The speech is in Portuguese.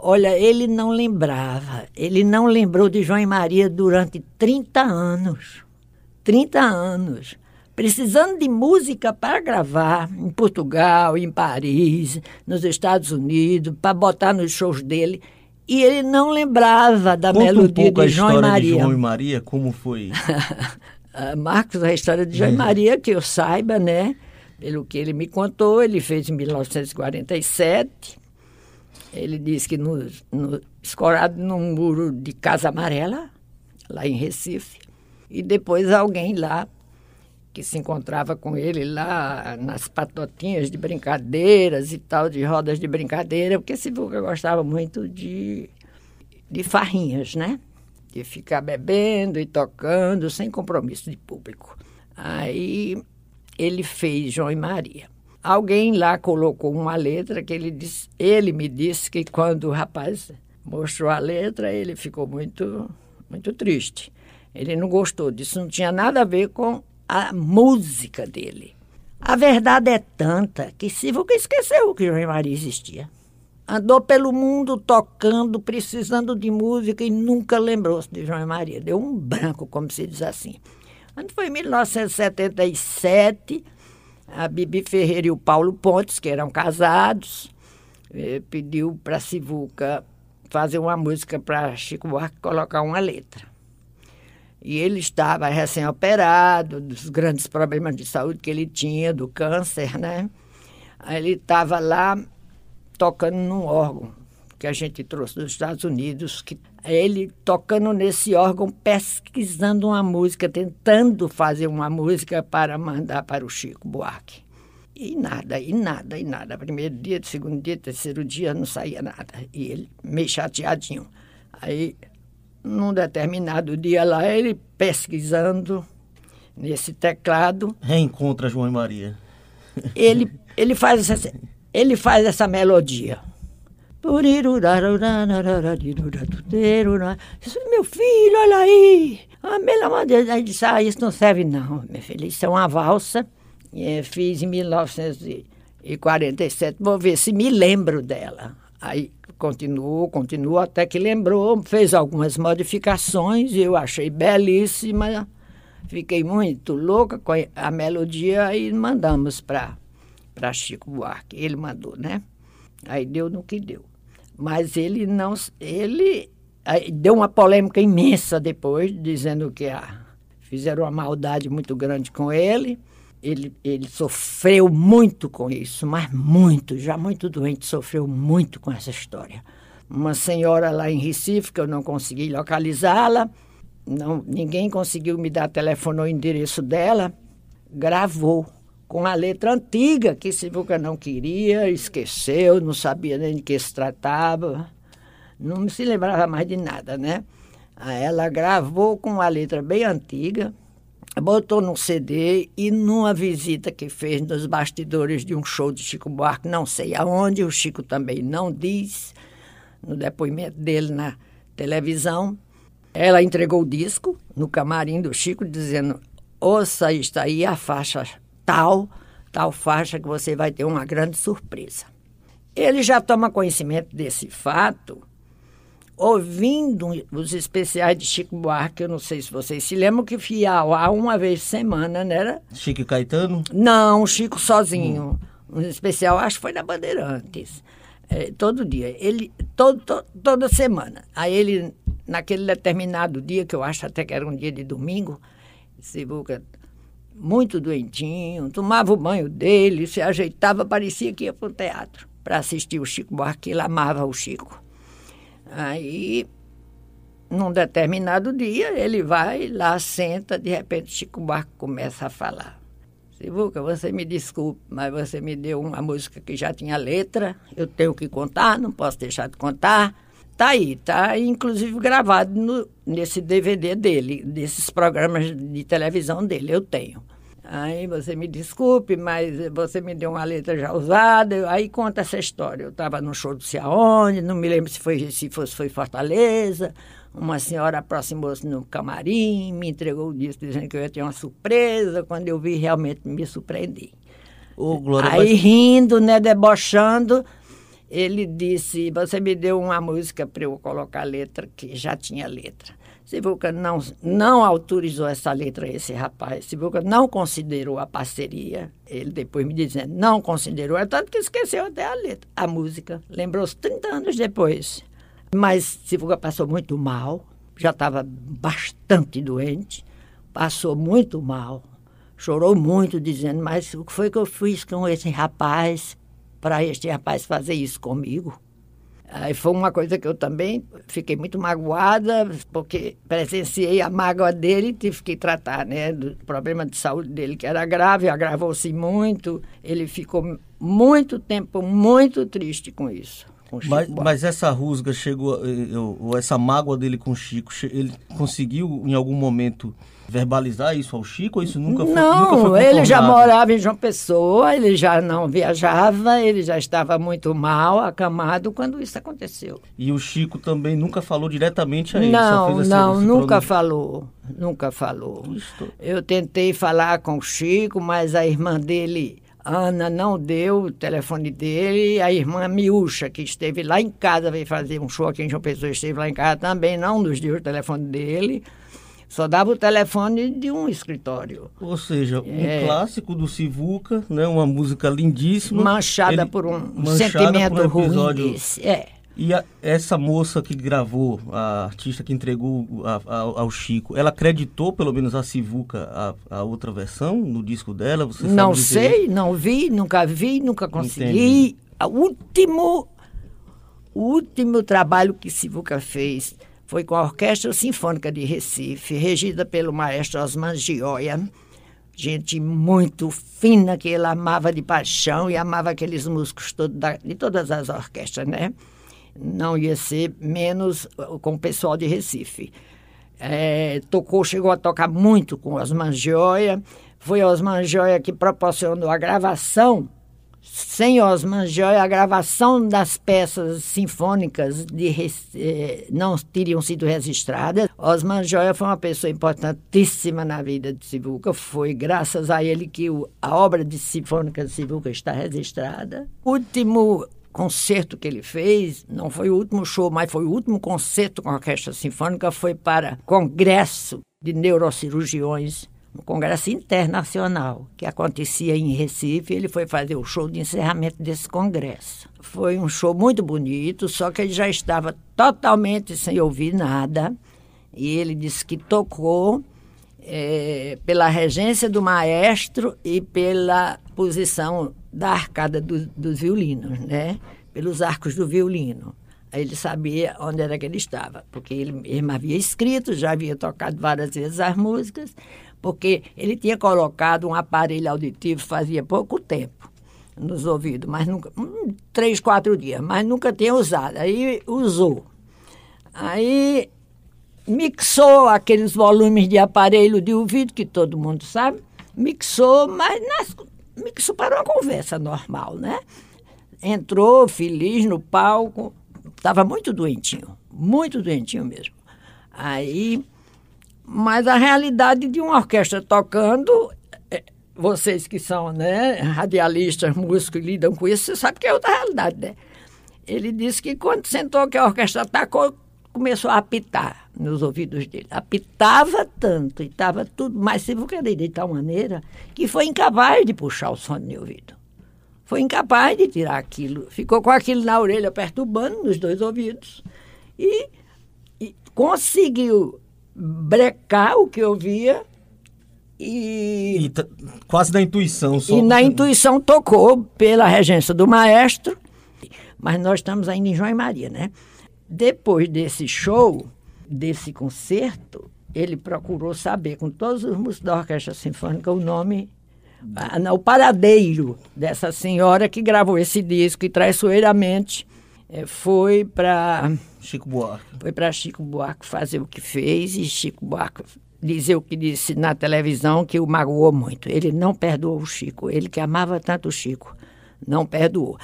Olha, ele não lembrava. Ele não lembrou de João e Maria durante 30 anos. 30 anos. Precisando de música para gravar em Portugal, em Paris, nos Estados Unidos, para botar nos shows dele. E ele não lembrava da Conta melodia um pouco de a João e história Maria. de João e Maria, como foi? Ah, Marcos, a história de João e Maria, que eu saiba, né? Pelo que ele me contou, ele fez em 1947. Ele disse que no, no, escorado num muro de Casa Amarela, lá em Recife. E depois alguém lá, que se encontrava com ele lá nas patotinhas de brincadeiras e tal, de rodas de brincadeira, porque Sivuca gostava muito de, de farrinhas, né? de ficar bebendo e tocando sem compromisso de público. Aí ele fez João e Maria. Alguém lá colocou uma letra que ele disse, ele me disse que quando o rapaz mostrou a letra, ele ficou muito muito triste. Ele não gostou disso, não tinha nada a ver com a música dele. A verdade é tanta que Sivuca esqueceu que João Maria existia. Andou pelo mundo tocando, precisando de música e nunca lembrou-se de João Maria. Deu um branco, como se diz assim. Quando foi em 1977, a Bibi Ferreira e o Paulo Pontes, que eram casados, eh, pediu para Sivuca fazer uma música para Chico Buarque colocar uma letra. E ele estava recém-operado, dos grandes problemas de saúde que ele tinha, do câncer, né? Ele estava lá tocando num órgão que a gente trouxe dos Estados Unidos, que ele tocando nesse órgão, pesquisando uma música, tentando fazer uma música para mandar para o Chico Buarque. E nada, e nada, e nada. Primeiro dia, segundo dia, terceiro dia, não saía nada. E ele meio chateadinho. Aí, num determinado dia lá, ele pesquisando nesse teclado, Reencontra João e Maria. ele, ele, faz essa, ele faz essa melodia. Disse, Meu filho, olha aí. A melodia. Aí disse, ah, isso não serve não, meu filho. Isso é uma valsa. É, fiz em 1947. Vou ver se me lembro dela. Aí continuou, continuou, até que lembrou, fez algumas modificações eu achei belíssima. Fiquei muito louca com a melodia e mandamos para Chico Buarque. Ele mandou, né? Aí deu no que deu. Mas ele não. Ele deu uma polêmica imensa depois, dizendo que ah, fizeram uma maldade muito grande com ele. Ele, ele sofreu muito com isso, mas muito, já muito doente, sofreu muito com essa história. Uma senhora lá em Recife, que eu não consegui localizá-la, não, ninguém conseguiu me dar telefone ou endereço dela, gravou com a letra antiga que Sivuca não queria, esqueceu, não sabia nem de que se tratava, não se lembrava mais de nada, né? Aí ela gravou com a letra bem antiga, botou no CD e numa visita que fez nos bastidores de um show de Chico Buarque, não sei aonde, o Chico também não diz, no depoimento dele na televisão, ela entregou o disco no camarim do Chico, dizendo: Ouça, está aí a faixa tal, tal faixa que você vai ter uma grande surpresa. Ele já toma conhecimento desse fato ouvindo os especiais de Chico Buarque, eu não sei se vocês se lembram que fia ao uma vez por semana, não era? Chico e Caetano? Não, Chico sozinho. Um especial, acho que foi na Bandeirantes. É, todo dia. Ele, todo, to- toda semana. Aí ele, naquele determinado dia, que eu acho até que era um dia de domingo, Sivuca, muito doentinho, tomava o banho dele, se ajeitava, parecia que ia para o teatro para assistir o Chico Buarque, ele amava o Chico. Aí, num determinado dia, ele vai lá, senta, de repente Chico Buarque começa a falar. Sivuca, você me desculpe, mas você me deu uma música que já tinha letra, eu tenho que contar, não posso deixar de contar. Tá aí, tá inclusive gravado no- nesse DVD dele, desses programas de televisão dele, eu tenho. Aí você me desculpe, mas você me deu uma letra já usada. Aí conta essa história. Eu estava no show do sei aonde, não me lembro se foi se fosse foi Fortaleza. Uma senhora aproximou-se no camarim, me entregou o disco dizendo que eu ia ter uma surpresa. Quando eu vi, realmente me surpreendi. Ô, Glória, Aí mas- rindo, né, debochando. Ele disse: Você me deu uma música para eu colocar letra, que já tinha letra. Sivuca não, não autorizou essa letra a esse rapaz. Sivuca não considerou a parceria. Ele depois me dizendo, não considerou. É tanto que esqueceu até a letra, a música. Lembrou-se 30 anos depois. Mas Sivuca passou muito mal, já estava bastante doente, passou muito mal, chorou muito, dizendo, mas o que foi que eu fiz com esse rapaz para este rapaz fazer isso comigo? Aí foi uma coisa que eu também fiquei muito magoada, porque presenciei a mágoa dele e tive que tratar, né, do problema de saúde dele, que era grave, agravou-se muito. Ele ficou muito tempo muito triste com isso. Com mas, mas, essa rusga chegou, eh, ou essa mágoa dele com o Chico, ele conseguiu em algum momento verbalizar isso ao Chico ou isso nunca foi Não, nunca foi ele já morava em João Pessoa, ele já não viajava, ele já estava muito mal, acamado quando isso aconteceu. E o Chico também nunca falou diretamente a ele? Não, não, nunca falou, nunca falou. Estou... Eu tentei falar com o Chico, mas a irmã dele... Ana não deu o telefone dele, a irmã Miúcha, que esteve lá em casa, veio fazer um show aqui em João Pessoa, esteve lá em casa também, não nos deu o telefone dele. Só dava o telefone de um escritório. Ou seja, um é, clássico do Sivuca, né? uma música lindíssima. Manchada ele, por um sentimento por um episódio, ruim desse. É. E a, essa moça que gravou, a artista que entregou a, a, ao Chico, ela acreditou pelo menos a Sivuca, a, outra versão no disco dela? Você não sei, não vi, nunca vi, nunca consegui. O último, o último trabalho que Sivuca fez foi com a Orquestra Sinfônica de Recife, regida pelo maestro Osman Gioia, gente muito fina que ele amava de paixão e amava aqueles músicos todo da, de todas as orquestras, né? Não ia ser menos com o pessoal de Recife. É, tocou, chegou a tocar muito com Osman Gioia. Foi Osman Gioia que proporcionou a gravação sem Osman Joy, a gravação das peças sinfônicas de, eh, não teriam sido registradas. Osman Joia foi uma pessoa importantíssima na vida de Sivuca. Foi graças a ele que o, a obra de sinfônica de Sivuca está registrada. O último concerto que ele fez, não foi o último show, mas foi o último concerto com a Orquestra Sinfônica, foi para Congresso de Neurocirurgiões um congresso internacional que acontecia em Recife. Ele foi fazer o show de encerramento desse congresso. Foi um show muito bonito, só que ele já estava totalmente sem ouvir nada. E ele disse que tocou é, pela regência do maestro e pela posição da arcada do, dos violinos, né? pelos arcos do violino. Aí ele sabia onde era que ele estava, porque ele, ele havia escrito, já havia tocado várias vezes as músicas, porque ele tinha colocado um aparelho auditivo fazia pouco tempo nos ouvidos, mas nunca, um, três, quatro dias, mas nunca tinha usado. Aí usou. Aí mixou aqueles volumes de aparelho de ouvido que todo mundo sabe, mixou, mas nas, mixou para uma conversa normal, né? Entrou feliz no palco, estava muito doentinho, muito doentinho mesmo. Aí mas a realidade de uma orquestra tocando, é, vocês que são né, radialistas, músicos lidam com isso, você sabe que é outra realidade, né? Ele disse que quando sentou que a orquestra tocou, começou a apitar nos ouvidos dele. Apitava tanto e estava tudo mais sivucaria de tal maneira que foi incapaz de puxar o som no ouvido. Foi incapaz de tirar aquilo. Ficou com aquilo na orelha perturbando nos dois ouvidos. E, e conseguiu brecar o que eu via e, e quase na intuição. Só. E na intuição tocou pela regência do maestro, mas nós estamos ainda em João e Maria, né? Depois desse show, desse concerto, ele procurou saber com todos os músicos da Orquestra Sinfônica o nome, o paradeiro dessa senhora que gravou esse disco e traiçoeiramente é, foi para Chico Buarque. Foi para Chico Buarque fazer o que fez e Chico Buarque dizer o que disse na televisão que o magoou muito. Ele não perdoou o Chico, ele que amava tanto o Chico, não perdoou.